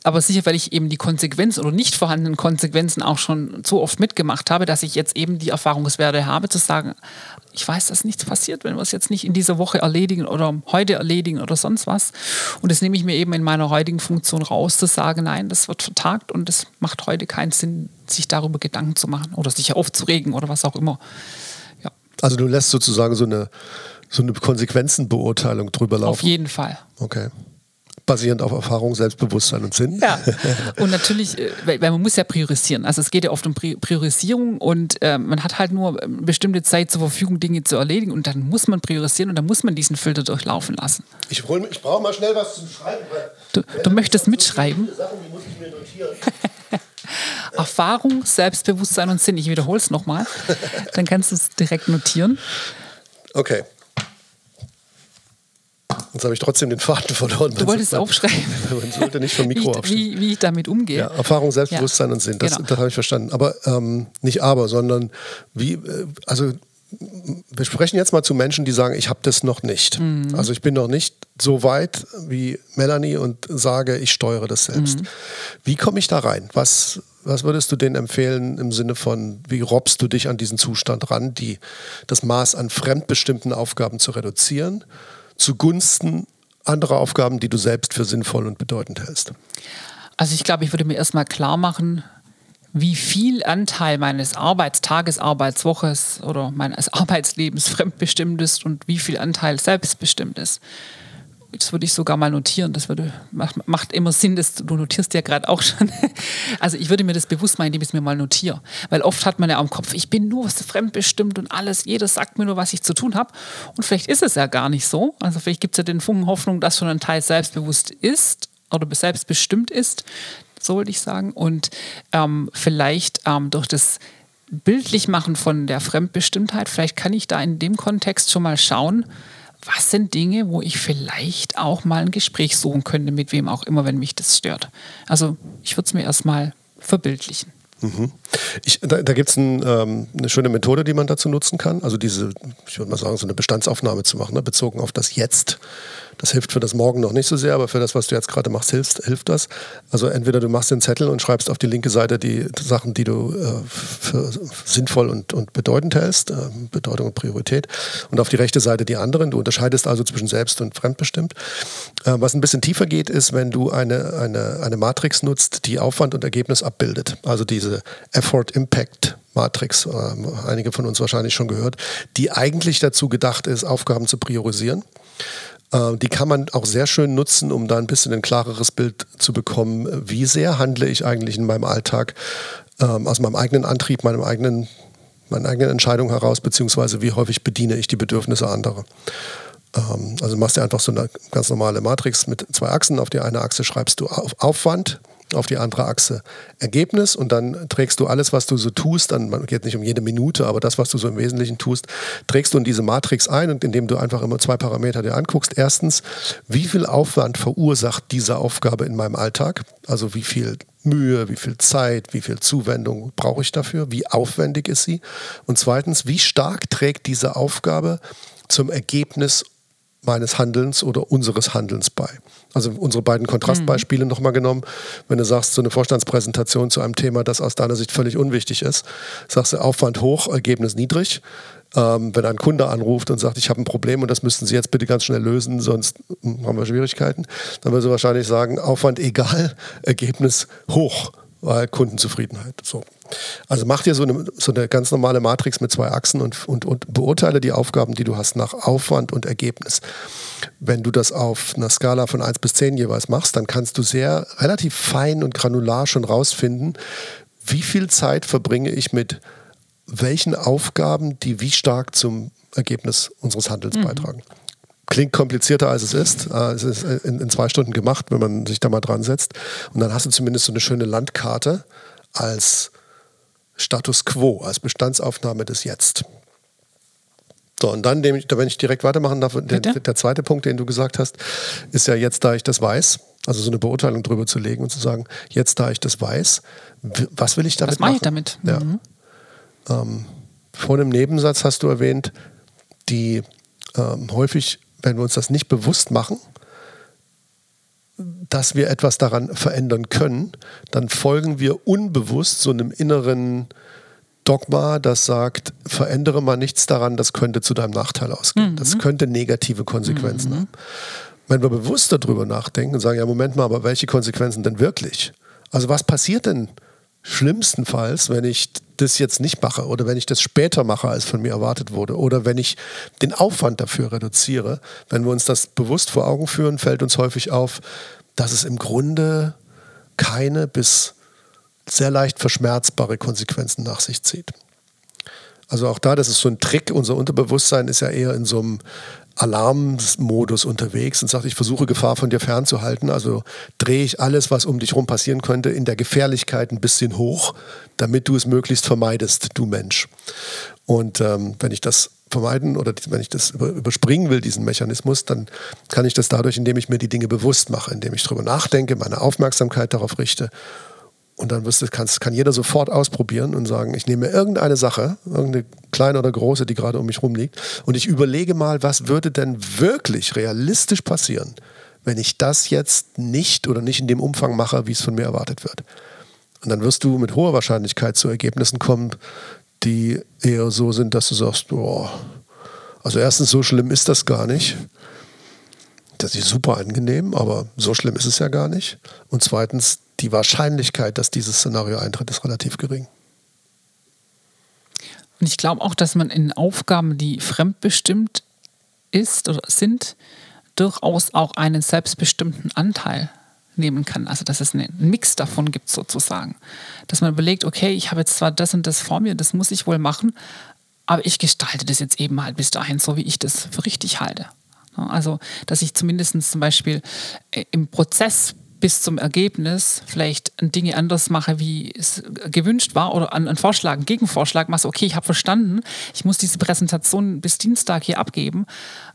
Speaker 2: aber sicher, weil ich eben die Konsequenzen oder nicht vorhandenen Konsequenzen auch schon so oft mitgemacht habe, dass ich jetzt eben die Erfahrungswerte habe, zu sagen, ich weiß, dass nichts passiert, wenn wir es jetzt nicht in dieser Woche erledigen oder heute erledigen oder sonst was. Und das nehme ich mir eben in meiner heutigen Funktion raus, zu sagen, nein, das wird vertagt und es macht heute keinen Sinn, sich darüber Gedanken zu machen oder sich aufzuregen oder was auch immer.
Speaker 1: Ja. Also du lässt sozusagen so eine, so eine Konsequenzenbeurteilung drüber laufen.
Speaker 2: Auf jeden Fall.
Speaker 1: Okay basierend auf Erfahrung, Selbstbewusstsein und Sinn.
Speaker 2: Ja, und natürlich, äh, weil man muss ja priorisieren. Also es geht ja oft um Priorisierung und äh, man hat halt nur eine bestimmte Zeit zur Verfügung, Dinge zu erledigen und dann muss man priorisieren und dann muss man diesen Filter durchlaufen lassen.
Speaker 1: Ich, ich brauche mal schnell was zum Schreiben.
Speaker 2: du, du möchtest mitschreiben? Sachen, die muss ich mir notieren. Erfahrung, Selbstbewusstsein und Sinn. Ich wiederhole es nochmal. Dann kannst du es direkt notieren.
Speaker 1: Okay. Jetzt habe ich trotzdem den Faden verloren.
Speaker 2: Du wolltest man, aufschreiben.
Speaker 1: Man sollte nicht vom Mikro
Speaker 2: wie. Wie, wie ich damit umgehe. Ja,
Speaker 1: Erfahrung, Selbstbewusstsein ja. und Sinn. Das, genau. das habe ich verstanden. Aber ähm, nicht aber, sondern wie, äh, also wir sprechen jetzt mal zu Menschen, die sagen, ich habe das noch nicht. Mhm. Also ich bin noch nicht so weit wie Melanie und sage, ich steuere das selbst. Mhm. Wie komme ich da rein? Was, was würdest du denen empfehlen im Sinne von, wie robbst du dich an diesen Zustand ran, die, das Maß an fremdbestimmten Aufgaben zu reduzieren? Zugunsten anderer Aufgaben, die du selbst für sinnvoll und bedeutend hältst?
Speaker 2: Also ich glaube, ich würde mir erstmal klar machen, wie viel Anteil meines Arbeitstages, Arbeitswoches oder meines Arbeitslebens fremdbestimmt ist und wie viel Anteil selbstbestimmt ist das würde ich sogar mal notieren. Das würde, macht, macht immer Sinn, dass du notierst ja gerade auch schon. Also ich würde mir das bewusst machen, indem ich es mir mal notiere. Weil oft hat man ja am Kopf, ich bin nur fremdbestimmt und alles, jeder sagt mir nur, was ich zu tun habe. Und vielleicht ist es ja gar nicht so. Also vielleicht gibt es ja den Funken Hoffnung, dass schon ein Teil selbstbewusst ist oder selbstbestimmt ist. So würde ich sagen. Und ähm, vielleicht ähm, durch das Bildlichmachen von der Fremdbestimmtheit, vielleicht kann ich da in dem Kontext schon mal schauen, was sind Dinge, wo ich vielleicht auch mal ein Gespräch suchen könnte, mit wem auch immer, wenn mich das stört. Also ich würde es mir erstmal verbildlichen.
Speaker 1: Mhm. Ich, da da gibt es ein, ähm, eine schöne Methode, die man dazu nutzen kann. Also diese, ich würde mal sagen, so eine Bestandsaufnahme zu machen, ne, bezogen auf das Jetzt. Das hilft für das Morgen noch nicht so sehr, aber für das, was du jetzt gerade machst, hilft, hilft das. Also entweder du machst den Zettel und schreibst auf die linke Seite die Sachen, die du äh, für sinnvoll und, und bedeutend hältst, äh, Bedeutung und Priorität, und auf die rechte Seite die anderen. Du unterscheidest also zwischen selbst und fremdbestimmt. Äh, was ein bisschen tiefer geht, ist, wenn du eine, eine, eine Matrix nutzt, die Aufwand und Ergebnis abbildet. Also diese Effort-Impact. Matrix, äh, einige von uns wahrscheinlich schon gehört, die eigentlich dazu gedacht ist, Aufgaben zu priorisieren. Äh, die kann man auch sehr schön nutzen, um da ein bisschen ein klareres Bild zu bekommen, wie sehr handle ich eigentlich in meinem Alltag ähm, aus meinem eigenen Antrieb, meinem eigenen meinen eigenen Entscheidungen heraus, beziehungsweise wie häufig bediene ich die Bedürfnisse anderer. Ähm, also machst du einfach so eine ganz normale Matrix mit zwei Achsen. Auf die eine Achse schreibst du auf Aufwand, auf die andere Achse Ergebnis und dann trägst du alles, was du so tust, dann geht nicht um jede Minute, aber das, was du so im Wesentlichen tust, trägst du in diese Matrix ein und indem du einfach immer zwei Parameter dir anguckst. Erstens, wie viel Aufwand verursacht diese Aufgabe in meinem Alltag? Also wie viel Mühe, wie viel Zeit, wie viel Zuwendung brauche ich dafür? Wie aufwendig ist sie? Und zweitens, wie stark trägt diese Aufgabe zum Ergebnis meines Handelns oder unseres Handelns bei. Also unsere beiden Kontrastbeispiele mhm. nochmal genommen. Wenn du sagst, so eine Vorstandspräsentation zu einem Thema, das aus deiner Sicht völlig unwichtig ist, sagst du Aufwand hoch, Ergebnis niedrig. Ähm, wenn ein Kunde anruft und sagt, ich habe ein Problem und das müssten Sie jetzt bitte ganz schnell lösen, sonst haben wir Schwierigkeiten, dann würde sie wahrscheinlich sagen, Aufwand egal, Ergebnis hoch, weil Kundenzufriedenheit. So. Also mach dir so eine, so eine ganz normale Matrix mit zwei Achsen und, und, und beurteile die Aufgaben, die du hast, nach Aufwand und Ergebnis. Wenn du das auf einer Skala von 1 bis 10 jeweils machst, dann kannst du sehr relativ fein und granular schon rausfinden, wie viel Zeit verbringe ich mit welchen Aufgaben, die wie stark zum Ergebnis unseres Handels mhm. beitragen. Klingt komplizierter als es ist. Äh, es ist in, in zwei Stunden gemacht, wenn man sich da mal dran setzt. Und dann hast du zumindest so eine schöne Landkarte als Status quo, als Bestandsaufnahme des Jetzt. So, und dann, wenn ich direkt weitermachen darf, der, der, zweite Punkt, den du gesagt hast, ist ja jetzt, da ich das weiß, also so eine Beurteilung drüber zu legen und zu sagen, jetzt, da ich das weiß, was will ich damit was
Speaker 2: machen? Was mache
Speaker 1: ich
Speaker 2: damit?
Speaker 1: Ja.
Speaker 2: Mhm.
Speaker 1: Ähm, vor dem Nebensatz hast du erwähnt, die ähm, häufig, wenn wir uns das nicht bewusst machen, dass wir etwas daran verändern können, dann folgen wir unbewusst so einem inneren Dogma, das sagt, verändere mal nichts daran, das könnte zu deinem Nachteil ausgehen. Mhm. Das könnte negative Konsequenzen mhm. haben. Wenn wir bewusst darüber nachdenken und sagen, ja, Moment mal, aber welche Konsequenzen denn wirklich? Also was passiert denn schlimmstenfalls, wenn ich das jetzt nicht mache oder wenn ich das später mache, als von mir erwartet wurde oder wenn ich den Aufwand dafür reduziere, wenn wir uns das bewusst vor Augen führen, fällt uns häufig auf, dass es im Grunde keine bis sehr leicht verschmerzbare Konsequenzen nach sich zieht. Also auch da, das ist so ein Trick, unser Unterbewusstsein ist ja eher in so einem Alarmmodus unterwegs und sagt, ich versuche Gefahr von dir fernzuhalten. Also drehe ich alles, was um dich herum passieren könnte, in der Gefährlichkeit ein bisschen hoch, damit du es möglichst vermeidest, du Mensch. Und ähm, wenn ich das vermeiden oder wenn ich das überspringen will, diesen Mechanismus, dann kann ich das dadurch, indem ich mir die Dinge bewusst mache, indem ich darüber nachdenke, meine Aufmerksamkeit darauf richte und dann wirst du, kannst, kann jeder sofort ausprobieren und sagen, ich nehme irgendeine Sache, irgendeine kleine oder große, die gerade um mich rumliegt, und ich überlege mal, was würde denn wirklich realistisch passieren, wenn ich das jetzt nicht oder nicht in dem Umfang mache, wie es von mir erwartet wird. Und dann wirst du mit hoher Wahrscheinlichkeit zu Ergebnissen kommen, die eher so sind, dass du sagst, boah, also erstens, so schlimm ist das gar nicht. Das ist super angenehm, aber so schlimm ist es ja gar nicht. Und zweitens, die Wahrscheinlichkeit, dass dieses Szenario eintritt, ist relativ gering.
Speaker 2: Und ich glaube auch, dass man in Aufgaben, die fremdbestimmt ist oder sind, durchaus auch einen selbstbestimmten Anteil nehmen kann. Also dass es einen Mix davon gibt sozusagen. Dass man überlegt, okay, ich habe jetzt zwar das und das vor mir, das muss ich wohl machen, aber ich gestalte das jetzt eben halt bis dahin, so wie ich das für richtig halte. Also dass ich zumindest zum Beispiel äh, im Prozess bis zum Ergebnis vielleicht Dinge anders mache, wie es gewünscht war oder einen Vorschlag, einen Gegenvorschlag machst, okay, ich habe verstanden, ich muss diese Präsentation bis Dienstag hier abgeben,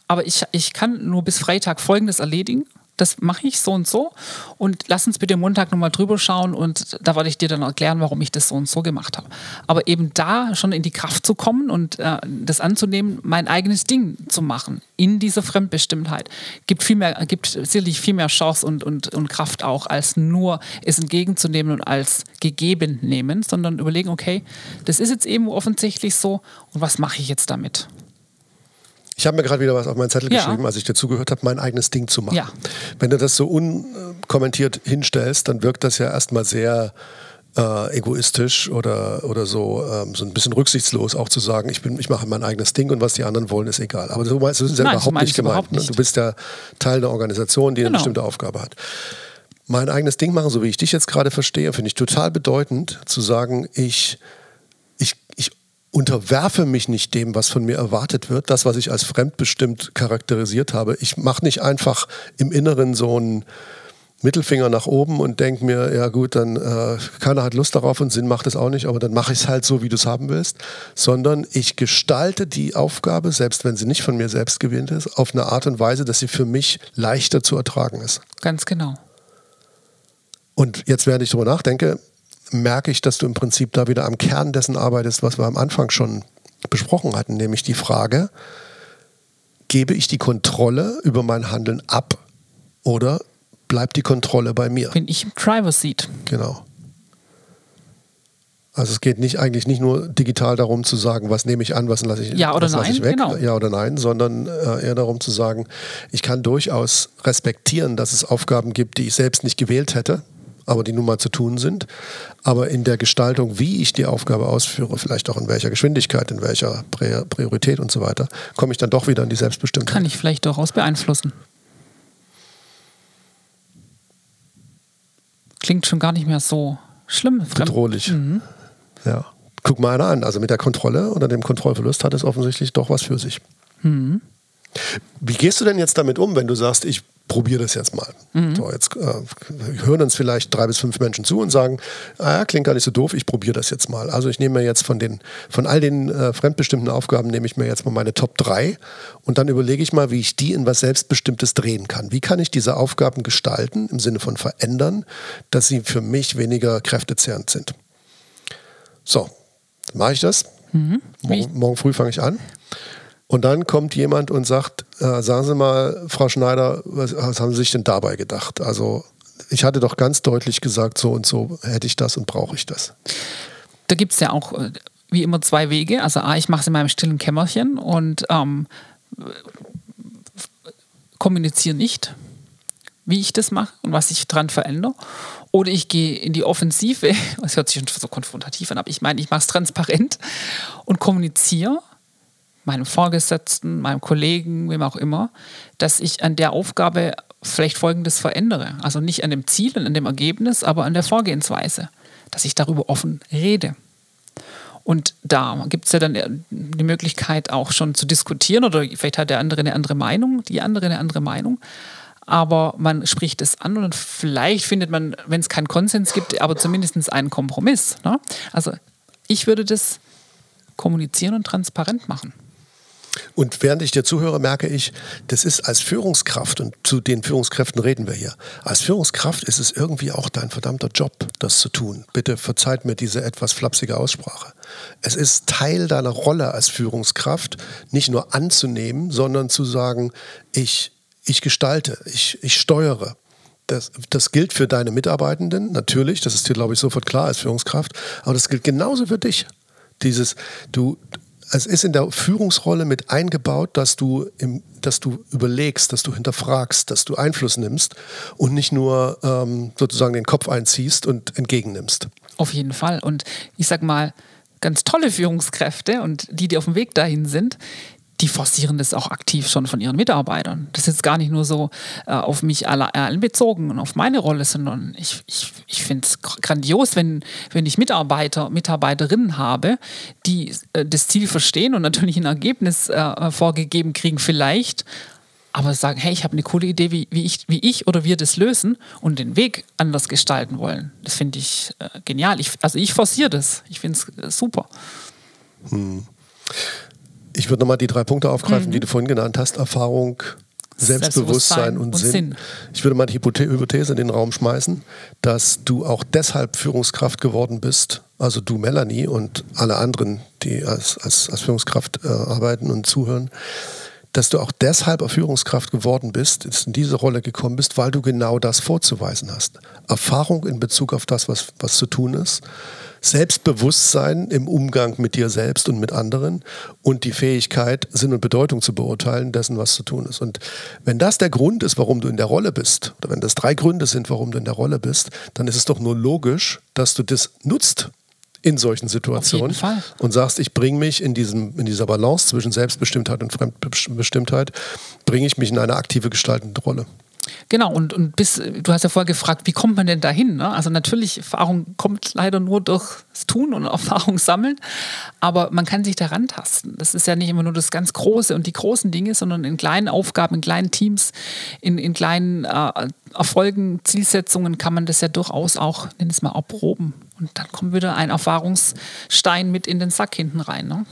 Speaker 2: aber ich, ich kann nur bis Freitag Folgendes erledigen das mache ich so und so und lass uns bitte Montag nochmal drüber schauen und da werde ich dir dann erklären, warum ich das so und so gemacht habe. Aber eben da schon in die Kraft zu kommen und äh, das anzunehmen, mein eigenes Ding zu machen in dieser Fremdbestimmtheit, gibt, viel mehr, gibt sicherlich viel mehr Chance und, und, und Kraft auch, als nur es entgegenzunehmen und als gegeben nehmen, sondern überlegen, okay, das ist jetzt eben offensichtlich so und was mache ich jetzt damit?
Speaker 1: Ich habe mir gerade wieder was auf meinen Zettel ja. geschrieben, als ich dazugehört habe, mein eigenes Ding zu machen.
Speaker 2: Ja.
Speaker 1: Wenn du das so unkommentiert hinstellst, dann wirkt das ja erstmal sehr äh, egoistisch oder, oder so, ähm, so ein bisschen rücksichtslos, auch zu sagen, ich, bin, ich mache mein eigenes Ding und was die anderen wollen, ist egal. Aber so, so ist es ja Nein, überhaupt nicht gemeint. Überhaupt nicht. Du bist ja Teil der Organisation, die genau. eine bestimmte Aufgabe hat. Mein eigenes Ding machen, so wie ich dich jetzt gerade verstehe, finde ich total bedeutend, zu sagen, ich unterwerfe mich nicht dem, was von mir erwartet wird, das, was ich als fremdbestimmt charakterisiert habe. Ich mache nicht einfach im Inneren so ein Mittelfinger nach oben und denke mir, ja gut, dann äh, keiner hat Lust darauf und Sinn macht es auch nicht, aber dann mache ich es halt so, wie du es haben willst, sondern ich gestalte die Aufgabe, selbst wenn sie nicht von mir selbst gewählt ist, auf eine Art und Weise, dass sie für mich leichter zu ertragen ist.
Speaker 2: Ganz genau.
Speaker 1: Und jetzt, während ich darüber nachdenke, merke ich, dass du im Prinzip da wieder am Kern dessen arbeitest, was wir am Anfang schon besprochen hatten, nämlich die Frage, gebe ich die Kontrolle über mein Handeln ab oder bleibt die Kontrolle bei mir.
Speaker 2: Bin ich im Driver Seat.
Speaker 1: Genau. Also es geht nicht eigentlich nicht nur digital darum zu sagen, was nehme ich an, was lasse ich,
Speaker 2: ja oder
Speaker 1: was
Speaker 2: nein,
Speaker 1: ich weg,
Speaker 2: genau.
Speaker 1: ja oder nein, sondern äh, eher darum zu sagen, ich kann durchaus respektieren, dass es Aufgaben gibt, die ich selbst nicht gewählt hätte, aber die nun mal zu tun sind. Aber in der Gestaltung, wie ich die Aufgabe ausführe, vielleicht auch in welcher Geschwindigkeit, in welcher Priorität und so weiter, komme ich dann doch wieder in die Selbstbestimmtheit.
Speaker 2: Kann ich vielleicht durchaus beeinflussen. klingt schon gar nicht mehr so schlimm.
Speaker 1: Bedrohlich. Mhm. Ja. Guck mal einer an. Also mit der Kontrolle oder dem Kontrollverlust hat es offensichtlich doch was für sich. Mhm. Wie gehst du denn jetzt damit um, wenn du sagst, ich probiere das jetzt mal. Mhm. So, jetzt äh, hören uns vielleicht drei bis fünf Menschen zu und sagen, ah, klingt gar nicht so doof, ich probiere das jetzt mal. Also ich nehme mir jetzt von, den, von all den äh, fremdbestimmten Aufgaben, nehme ich mir jetzt mal meine Top 3 und dann überlege ich mal, wie ich die in was Selbstbestimmtes drehen kann. Wie kann ich diese Aufgaben gestalten, im Sinne von verändern, dass sie für mich weniger kräftezehrend sind. So, dann mache ich das. Mhm. Morgen, morgen früh fange ich an. Und dann kommt jemand und sagt, äh, sagen Sie mal, Frau Schneider, was, was haben Sie sich denn dabei gedacht? Also ich hatte doch ganz deutlich gesagt, so und so hätte ich das und brauche ich das.
Speaker 2: Da gibt es ja auch äh, wie immer zwei Wege. Also A, ich mache es in meinem stillen Kämmerchen und ähm, kommuniziere nicht, wie ich das mache und was ich dran verändere. Oder ich gehe in die Offensive, das hört sich schon so konfrontativ an, aber ich meine, ich mache es transparent und kommuniziere meinem Vorgesetzten, meinem Kollegen, wem auch immer, dass ich an der Aufgabe vielleicht Folgendes verändere. Also nicht an dem Ziel und an dem Ergebnis, aber an der Vorgehensweise, dass ich darüber offen rede. Und da gibt es ja dann die Möglichkeit auch schon zu diskutieren oder vielleicht hat der andere eine andere Meinung, die andere eine andere Meinung. Aber man spricht es an und vielleicht findet man, wenn es keinen Konsens gibt, aber zumindest einen Kompromiss. Ne? Also ich würde das kommunizieren und transparent machen.
Speaker 1: Und während ich dir zuhöre, merke ich, das ist als Führungskraft, und zu den Führungskräften reden wir hier, als Führungskraft ist es irgendwie auch dein verdammter Job, das zu tun. Bitte verzeiht mir diese etwas flapsige Aussprache. Es ist Teil deiner Rolle als Führungskraft, nicht nur anzunehmen, sondern zu sagen, ich, ich gestalte, ich, ich steuere. Das, das, gilt für deine Mitarbeitenden, natürlich, das ist dir, glaube ich, sofort klar als Führungskraft, aber das gilt genauso für dich. Dieses, du, es ist in der Führungsrolle mit eingebaut, dass du, im, dass du überlegst, dass du hinterfragst, dass du Einfluss nimmst und nicht nur ähm, sozusagen den Kopf einziehst und entgegennimmst.
Speaker 2: Auf jeden Fall. Und ich sag mal, ganz tolle Führungskräfte und die, die auf dem Weg dahin sind, die forcieren das auch aktiv schon von ihren Mitarbeitern. Das ist jetzt gar nicht nur so äh, auf mich allein bezogen und auf meine Rolle, sondern ich, ich, ich finde es grandios, wenn, wenn ich Mitarbeiter, Mitarbeiterinnen habe, die äh, das Ziel verstehen und natürlich ein Ergebnis äh, vorgegeben kriegen, vielleicht, aber sagen, hey, ich habe eine coole Idee, wie, wie, ich, wie ich oder wir das lösen und den Weg anders gestalten wollen. Das finde ich äh, genial. Ich, also ich forciere das. Ich finde es äh, super.
Speaker 1: Hm. Ich würde nochmal die drei Punkte aufgreifen, mhm. die du vorhin genannt hast. Erfahrung, Selbstbewusstsein, und, und Sinn. Sinn. Ich würde mal die Hypothese in den Raum schmeißen, dass du auch deshalb Führungskraft geworden bist, also du Melanie und alle anderen, die als, als, als Führungskraft äh, arbeiten und zuhören, dass du auch deshalb Führungskraft geworden bist, in diese Rolle gekommen bist, weil du genau das vorzuweisen hast. Erfahrung in Bezug auf das, was, was zu tun ist Selbstbewusstsein im Umgang mit dir selbst und mit anderen und die Fähigkeit, Sinn und Bedeutung zu beurteilen, dessen, was zu tun ist. Und wenn das der Grund ist, warum du in der Rolle bist, oder wenn das drei Gründe sind, warum du in der Rolle bist, dann ist es doch nur logisch, dass du das nutzt in solchen Situationen und sagst, ich bringe mich in, diesem, in dieser Balance zwischen Selbstbestimmtheit und Fremdbestimmtheit, bringe ich mich in eine aktive gestaltende Rolle.
Speaker 2: Genau, und, und bis, du hast ja vorher gefragt, wie kommt man denn dahin? Ne? Also natürlich, Erfahrung kommt leider nur durchs Tun und Erfahrung sammeln, aber man kann sich daran tasten. Das ist ja nicht immer nur das ganz Große und die großen Dinge, sondern in kleinen Aufgaben, in kleinen Teams, in, in kleinen äh, Erfolgen, Zielsetzungen kann man das ja durchaus auch, nenn es mal, erproben. Und dann kommt wieder ein Erfahrungsstein mit in den Sack hinten rein. Ne?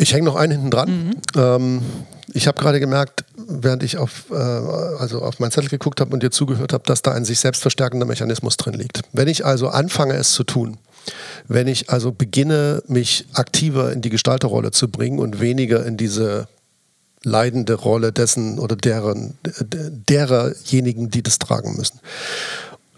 Speaker 1: Ich hänge noch einen hinten dran. Mhm. Ähm, ich habe gerade gemerkt, während ich auf, äh, also auf meinen Zettel geguckt habe und dir zugehört habe, dass da ein sich selbst verstärkender Mechanismus drin liegt. Wenn ich also anfange, es zu tun, wenn ich also beginne, mich aktiver in die Gestalterrolle zu bringen und weniger in diese leidende Rolle dessen oder deren, dererjenigen, die das tragen müssen,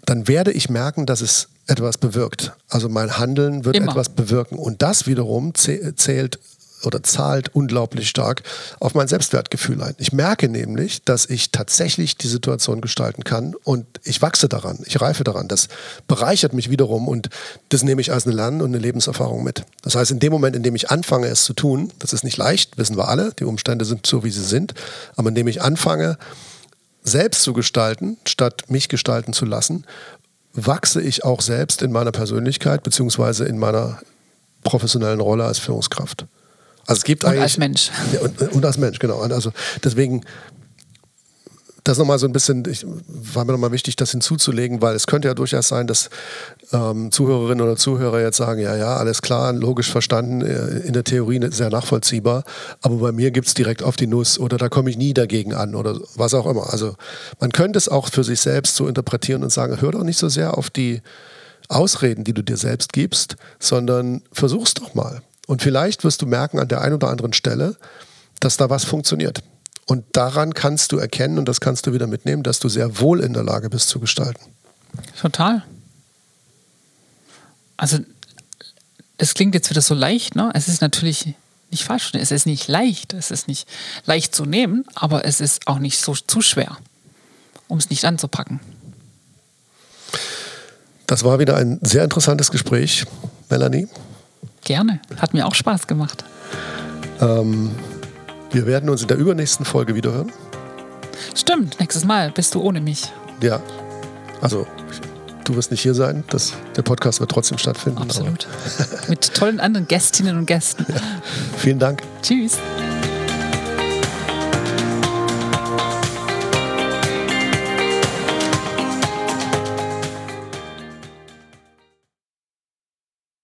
Speaker 1: dann werde ich merken, dass es etwas bewirkt. Also mein Handeln wird Immer. etwas bewirken. Und das wiederum zählt oder zahlt unglaublich stark auf mein Selbstwertgefühl ein. Ich merke nämlich, dass ich tatsächlich die Situation gestalten kann und ich wachse daran, ich reife daran. Das bereichert mich wiederum und das nehme ich als eine Lern- und eine Lebenserfahrung mit. Das heißt, in dem Moment, in dem ich anfange, es zu tun, das ist nicht leicht, wissen wir alle, die Umstände sind so, wie sie sind, aber indem ich anfange, selbst zu gestalten, statt mich gestalten zu lassen, wachse ich auch selbst in meiner Persönlichkeit beziehungsweise in meiner professionellen Rolle als Führungskraft. Also es gibt
Speaker 2: und
Speaker 1: eigentlich.
Speaker 2: als Mensch.
Speaker 1: Ja, und, und, als Mensch, genau. Also deswegen, das nochmal so ein bisschen, ich, war mir nochmal wichtig, das hinzuzulegen, weil es könnte ja durchaus sein, dass ähm, Zuhörerinnen oder Zuhörer jetzt sagen, ja, ja, alles klar, logisch verstanden, äh, in der Theorie sehr nachvollziehbar, aber bei mir gibt es direkt auf die Nuss oder da komme ich nie dagegen an oder was auch immer. Also man könnte es auch für sich selbst so interpretieren und sagen, hör doch nicht so sehr auf die Ausreden, die du dir selbst gibst, sondern versuch's doch mal. Und vielleicht wirst du merken an der einen oder anderen Stelle, dass da was funktioniert. Und daran kannst du erkennen, und das kannst du wieder mitnehmen, dass du sehr wohl in der Lage bist zu gestalten.
Speaker 2: Total. Also, das klingt jetzt wieder so leicht, ne? Es ist natürlich nicht falsch, es ist nicht leicht, es ist nicht leicht zu nehmen, aber es ist auch nicht so zu schwer, um es nicht anzupacken.
Speaker 1: Das war wieder ein sehr interessantes Gespräch, Melanie.
Speaker 2: Gerne, hat mir auch Spaß gemacht.
Speaker 1: Ähm, wir werden uns in der übernächsten Folge wiederhören.
Speaker 2: Stimmt, nächstes Mal bist du ohne mich.
Speaker 1: Ja, also du wirst nicht hier sein. Das, der Podcast wird trotzdem stattfinden.
Speaker 2: Absolut. Mit tollen anderen Gästinnen und Gästen. Ja.
Speaker 1: Vielen Dank.
Speaker 2: Tschüss.